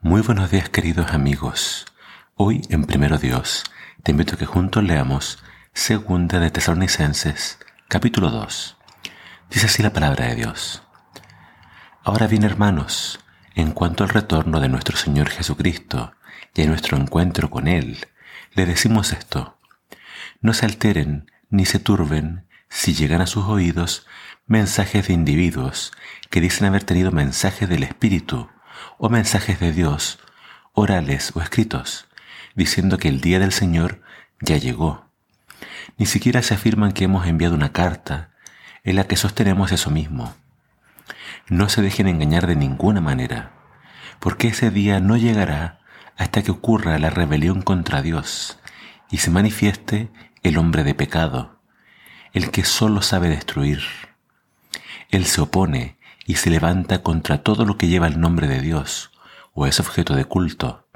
Muy buenos días queridos amigos. Hoy en Primero Dios te invito a que juntos leamos Segunda de Tesalonicenses, capítulo 2. Dice así la palabra de Dios. Ahora bien hermanos, en cuanto al retorno de nuestro Señor Jesucristo y a nuestro encuentro con Él, le decimos esto. No se alteren ni se turben si llegan a sus oídos mensajes de individuos que dicen haber tenido mensajes del Espíritu o mensajes de Dios, orales o escritos, diciendo que el día del Señor ya llegó. Ni siquiera se afirman que hemos enviado una carta en la que sostenemos eso mismo. No se dejen engañar de ninguna manera, porque ese día no llegará hasta que ocurra la rebelión contra Dios y se manifieste el hombre de pecado, el que solo sabe destruir. Él se opone y se levanta contra todo lo que lleva el nombre de Dios o es objeto de culto.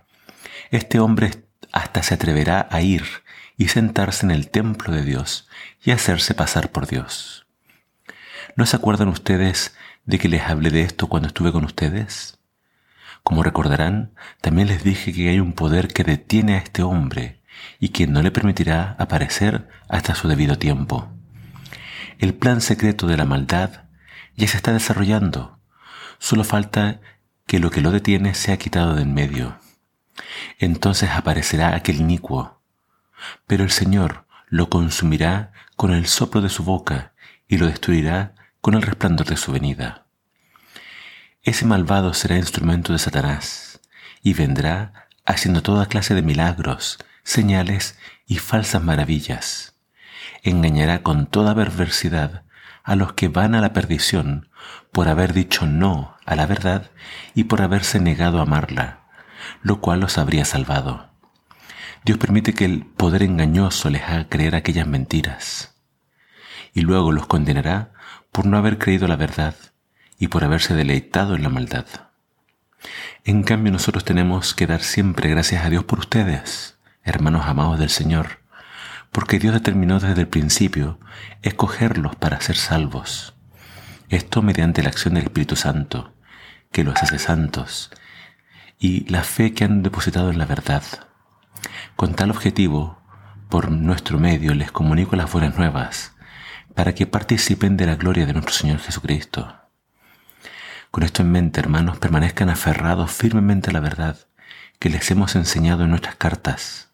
Este hombre hasta se atreverá a ir y sentarse en el templo de Dios y hacerse pasar por Dios. ¿No se acuerdan ustedes de que les hablé de esto cuando estuve con ustedes? Como recordarán, también les dije que hay un poder que detiene a este hombre y que no le permitirá aparecer hasta su debido tiempo. El plan secreto de la maldad ya se está desarrollando. Solo falta que lo que lo detiene sea quitado de en medio. Entonces aparecerá aquel inicuo. Pero el Señor lo consumirá con el soplo de su boca y lo destruirá con el resplandor de su venida. Ese malvado será instrumento de Satanás y vendrá haciendo toda clase de milagros, señales y falsas maravillas. Engañará con toda perversidad a los que van a la perdición por haber dicho no a la verdad y por haberse negado a amarla, lo cual los habría salvado. Dios permite que el poder engañoso les haga creer aquellas mentiras y luego los condenará por no haber creído la verdad y por haberse deleitado en la maldad. En cambio nosotros tenemos que dar siempre gracias a Dios por ustedes, hermanos amados del Señor, porque Dios determinó desde el principio escogerlos para ser salvos. Esto mediante la acción del Espíritu Santo, que los hace santos, y la fe que han depositado en la verdad. Con tal objetivo, por nuestro medio les comunico las buenas nuevas, para que participen de la gloria de nuestro Señor Jesucristo. Con esto en mente, hermanos, permanezcan aferrados firmemente a la verdad que les hemos enseñado en nuestras cartas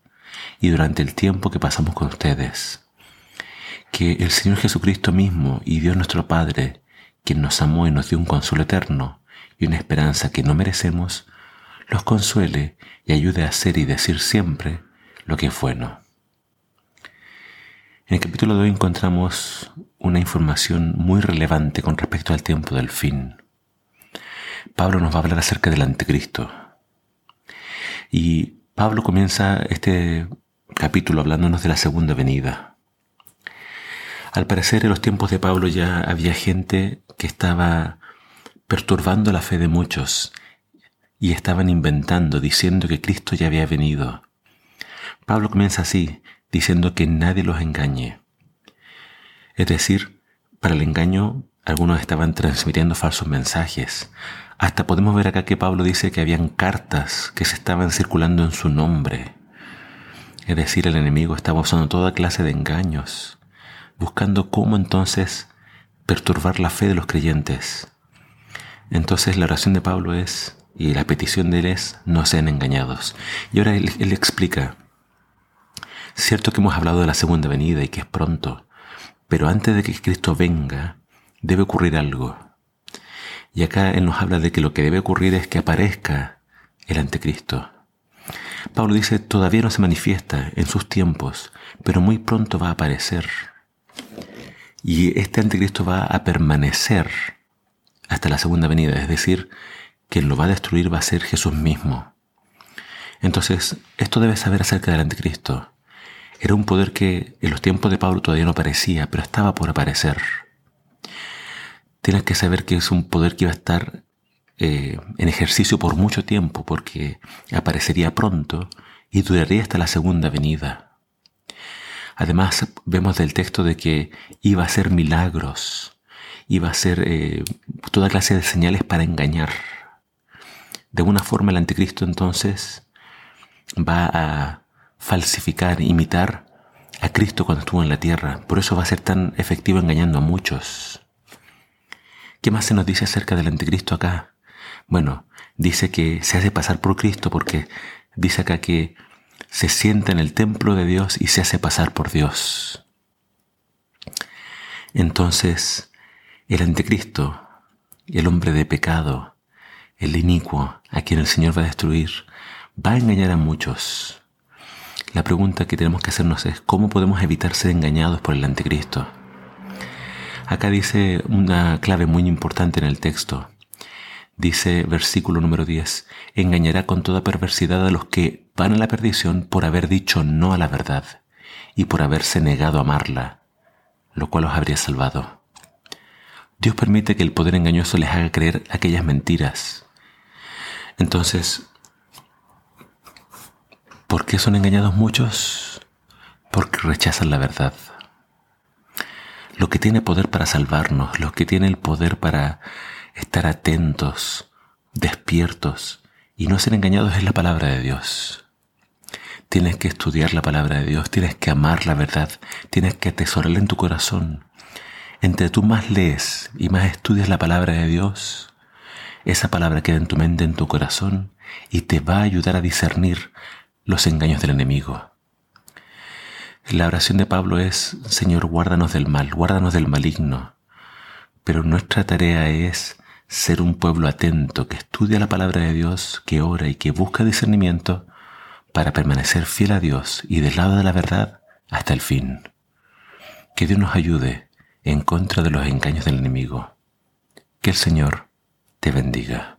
y durante el tiempo que pasamos con ustedes. Que el Señor Jesucristo mismo y Dios nuestro Padre, quien nos amó y nos dio un consuelo eterno y una esperanza que no merecemos, los consuele y ayude a hacer y decir siempre lo que es bueno. En el capítulo de hoy encontramos una información muy relevante con respecto al tiempo del fin. Pablo nos va a hablar acerca del anticristo. Y Pablo comienza este capítulo hablándonos de la segunda venida. Al parecer en los tiempos de Pablo ya había gente que estaba perturbando la fe de muchos y estaban inventando, diciendo que Cristo ya había venido. Pablo comienza así, diciendo que nadie los engañe. Es decir, para el engaño algunos estaban transmitiendo falsos mensajes. Hasta podemos ver acá que Pablo dice que habían cartas que se estaban circulando en su nombre. Es decir, el enemigo estaba usando toda clase de engaños, buscando cómo entonces perturbar la fe de los creyentes. Entonces la oración de Pablo es, y la petición de él es, no sean engañados. Y ahora él, él explica, cierto que hemos hablado de la segunda venida y que es pronto, pero antes de que Cristo venga, debe ocurrir algo. Y acá él nos habla de que lo que debe ocurrir es que aparezca el anticristo. Pablo dice, todavía no se manifiesta en sus tiempos, pero muy pronto va a aparecer. Y este anticristo va a permanecer hasta la segunda venida, es decir, quien lo va a destruir va a ser Jesús mismo. Entonces, esto debe saber acerca del anticristo. Era un poder que en los tiempos de Pablo todavía no aparecía, pero estaba por aparecer. Tienes que saber que es un poder que iba a estar eh, en ejercicio por mucho tiempo porque aparecería pronto y duraría hasta la segunda venida. Además, vemos del texto de que iba a hacer milagros, iba a hacer eh, toda clase de señales para engañar. De alguna forma el anticristo entonces va a falsificar, imitar a Cristo cuando estuvo en la tierra. Por eso va a ser tan efectivo engañando a muchos. ¿Qué más se nos dice acerca del anticristo acá? Bueno, dice que se hace pasar por Cristo porque dice acá que se sienta en el templo de Dios y se hace pasar por Dios. Entonces, el anticristo, el hombre de pecado, el inicuo, a quien el Señor va a destruir, va a engañar a muchos. La pregunta que tenemos que hacernos es, ¿cómo podemos evitar ser engañados por el anticristo? Acá dice una clave muy importante en el texto. Dice versículo número 10, engañará con toda perversidad a los que van a la perdición por haber dicho no a la verdad y por haberse negado a amarla, lo cual los habría salvado. Dios permite que el poder engañoso les haga creer aquellas mentiras. Entonces, ¿por qué son engañados muchos? Porque rechazan la verdad. Lo que tiene poder para salvarnos, lo que tiene el poder para estar atentos, despiertos y no ser engañados es la palabra de Dios. Tienes que estudiar la palabra de Dios, tienes que amar la verdad, tienes que atesorarla en tu corazón. Entre tú más lees y más estudias la palabra de Dios, esa palabra queda en tu mente, en tu corazón, y te va a ayudar a discernir los engaños del enemigo. La oración de Pablo es, Señor, guárdanos del mal, guárdanos del maligno. Pero nuestra tarea es ser un pueblo atento que estudia la palabra de Dios, que ora y que busca discernimiento para permanecer fiel a Dios y del lado de la verdad hasta el fin. Que Dios nos ayude en contra de los engaños del enemigo. Que el Señor te bendiga.